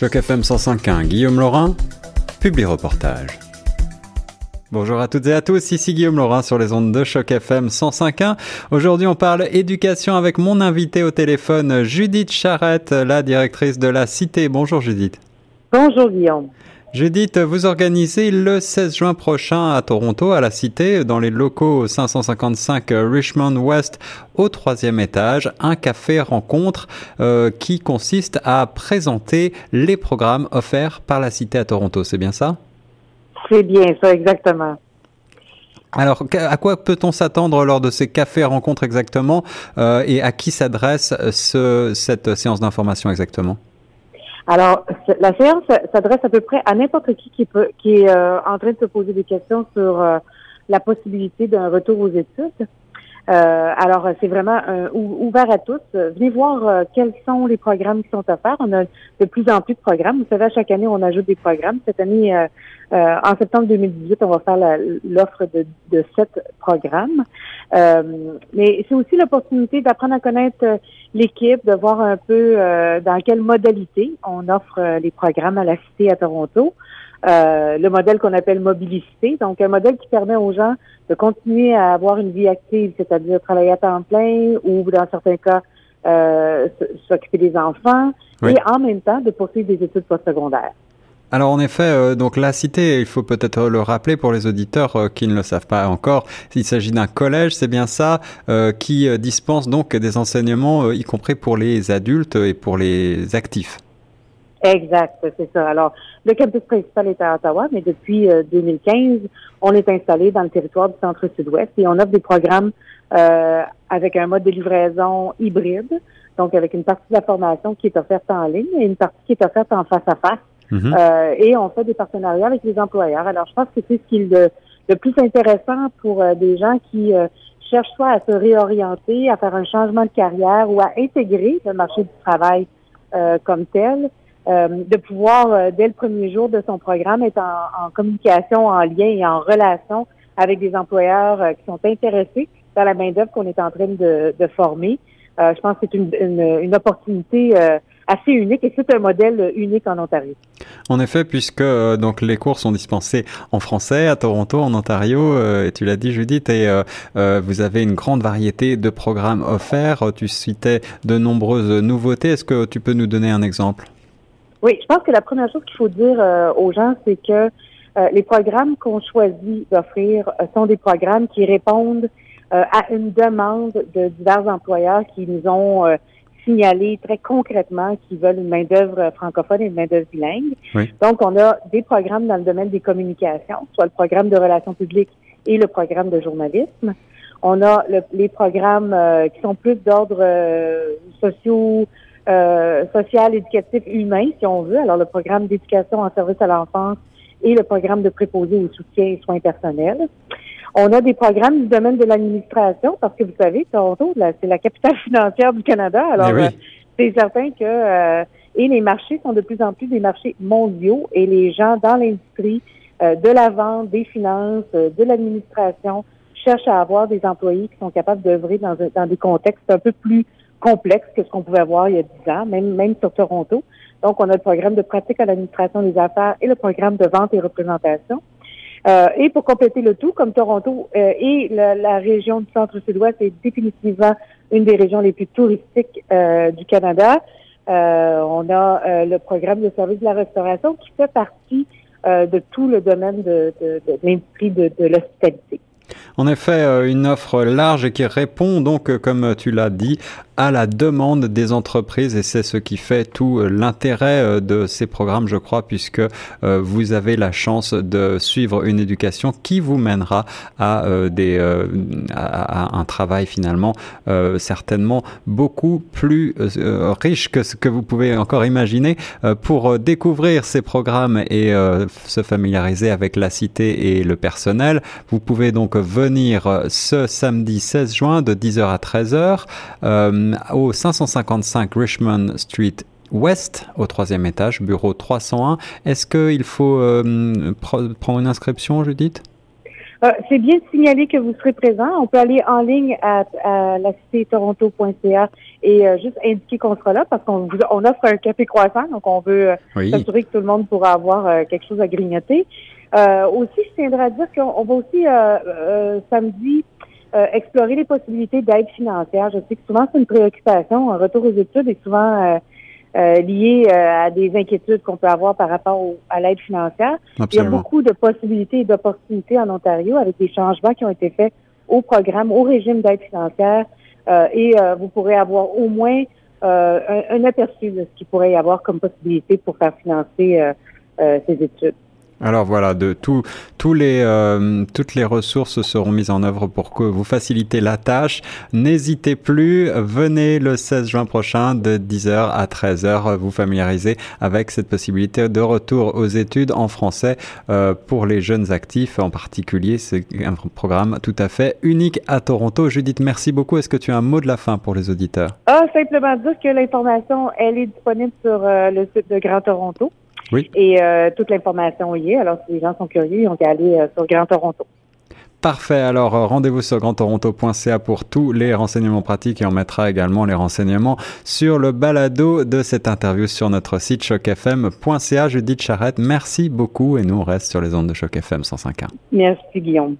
Choc FM 105.1, Guillaume Laurin, publie reportage. Bonjour à toutes et à tous, ici Guillaume Laurin sur les ondes de Choc FM 105.1. Aujourd'hui, on parle éducation avec mon invité au téléphone, Judith Charrette, la directrice de la Cité. Bonjour Judith. Bonjour Guillaume. Judith, vous organisez le 16 juin prochain à Toronto, à la Cité, dans les locaux 555 Richmond West, au troisième étage, un café rencontre euh, qui consiste à présenter les programmes offerts par la Cité à Toronto. C'est bien ça? C'est bien ça, exactement. Alors, à quoi peut-on s'attendre lors de ces cafés rencontres exactement euh, et à qui s'adresse ce, cette séance d'information exactement? Alors, la séance s'adresse à peu près à n'importe qui qui, peut, qui est euh, en train de se poser des questions sur euh, la possibilité d'un retour aux études. Euh, alors, c'est vraiment ouvert à tous. Venez voir quels sont les programmes qui sont offerts. On a de plus en plus de programmes. Vous savez, à chaque année, on ajoute des programmes. Cette année, en septembre 2018, on va faire l'offre de, de sept programmes. mais c'est aussi l'opportunité d'apprendre à connaître l'équipe, de voir un peu euh, dans quelle modalité on offre euh, les programmes à la Cité à Toronto. Euh, le modèle qu'on appelle mobilicité, donc un modèle qui permet aux gens de continuer à avoir une vie active, c'est-à-dire travailler à temps plein ou dans certains cas s'occuper des enfants et en même temps de poursuivre des études postsecondaires. Alors en effet, euh, donc la cité, il faut peut-être le rappeler pour les auditeurs euh, qui ne le savent pas encore, il s'agit d'un collège, c'est bien ça, euh, qui dispense donc des enseignements, y compris pour les adultes et pour les actifs. Exact, c'est ça. Alors, le campus principal est à Ottawa, mais depuis 2015, on est installé dans le territoire du centre-sud-ouest et on offre des programmes avec un mode de livraison hybride, donc avec une partie de la formation qui est offerte en ligne et une partie qui est offerte en face à face Mhm. Euh, et on fait des partenariats avec les employeurs. Alors, je pense que c'est ce qui est le, plus intéressant pour euh, des gens qui euh, cherchent soit à se réorienter, à faire un changement de carrière ou à intégrer le marché du travail comme tel, de pouvoir, dès le premier jour de son programme, être en, communication, en lien et en relation avec des employeurs qui sont intéressés dans la main-d'œuvre qu'on est en train de, former. je pense que c'est une, opportunité assez unique et c'est un modèle unique en Ontario. En effet, puisque euh, donc les cours sont dispensés en français à Toronto, en Ontario, euh, et tu l'as dit Judith, et euh, vous avez une grande variété de programmes offerts. Tu citais de nombreuses nouveautés. Est-ce que tu peux nous donner un exemple? Oui, je pense que la première chose qu'il faut dire aux gens, c'est que les programmes qu'on choisit d'offrir sont des programmes qui répondent à une demande de divers employeurs qui nous ont signaler très concrètement qu'ils veulent une main-d'œuvre francophone et une main-d'œuvre bilingue. Donc, on a des programmes dans le domaine des communications, soit le programme de relations publiques et le programme de journalisme. On a les programmes euh, qui sont plus d'ordre euh, sociaux, euh, social, éducatif, humain, si on veut. Alors, le programme d'éducation en service à l'enfance et le programme de préposé au soutien et soins personnels. On a des programmes du domaine de l'administration parce que vous savez, Toronto, c'est la capitale financière du Canada. Alors, euh, c'est certain que euh, et les marchés sont de plus en plus des marchés mondiaux et les gens dans l'industrie euh, de la vente, des finances, de l'administration cherchent à avoir des employés qui sont capables d'œuvrer dans, dans des contextes un peu plus complexes que ce qu'on pouvait avoir il y a dix ans, même même sur Toronto. Donc, on a le programme de pratique à l'administration des affaires et le programme de vente et représentation. Euh, et pour compléter le tout, comme Toronto euh, et la, région du centre-sud-ouest est définitivement une des régions les plus touristiques euh, du Canada, on a le programme de service de la restauration qui fait partie de tout le domaine de, de, de l'industrie de, de l'hospitalité. En effet, une offre large qui répond donc, comme tu l'as dit, à la demande des entreprises et c'est ce qui fait tout euh, l'intérêt euh, de ces programmes, je crois, puisque euh, vous avez la chance de suivre une éducation qui vous mènera à des à un travail finalement certainement beaucoup plus riche que ce que vous pouvez encore imaginer pour découvrir ces programmes et se familiariser avec la cité et le personnel. Vous pouvez donc venir ce samedi 16 juin de 10h à 13h au 555 Richmond Street Ouest, au troisième étage, bureau 301. Est-ce qu'il faut euh, prendre une inscription, Judith? Euh, c'est bien de signaler que vous serez présent. On peut aller en ligne à, la cité toronto.ca et euh, juste indiquer qu'on sera là parce qu'on on offre un café croissant, donc on veut s'assurer que tout le monde pourra avoir quelque chose à grignoter. aussi, je tiendrai à dire qu'on va aussi samedi explorer les possibilités d'aide financière. Je sais que souvent c'est une préoccupation. Un retour aux études est souvent euh, liées euh, à des inquiétudes qu'on peut avoir par rapport à l'aide financière. Il y a beaucoup de possibilités et d'opportunités en Ontario avec des changements qui ont été faits au programme, au régime d'aide financière, euh, et vous pourrez avoir au moins un, un, aperçu de ce qu'il pourrait y avoir comme possibilité pour faire financer ces études. Alors voilà, de tout, les, euh, toutes les ressources seront mises en œuvre pour que vous facilitez la tâche. N'hésitez plus, venez le 16 juin prochain de 10h à 13h vous familiariser avec cette possibilité de retour aux études en français euh, pour les jeunes actifs en particulier. C'est un programme tout à fait unique à Toronto. Judith, merci beaucoup. Est-ce que tu as un mot de la fin pour les auditeurs? Ah, simplement dire que l'information, elle est disponible sur euh, le site de Grand Toronto. Oui. Et euh, toute l'information y est. Alors, si les gens sont curieux, ils ont qu'à aller euh, sur Grand Toronto. Parfait. Alors, euh, rendez-vous sur grandtoronto.ca pour tous les renseignements pratiques et on mettra également les renseignements sur le balado de cette interview sur notre site chocfm.ca. Judith Charrette, merci beaucoup et nous on reste sur les ondes de Choc FM 105.1. Merci Guillaume.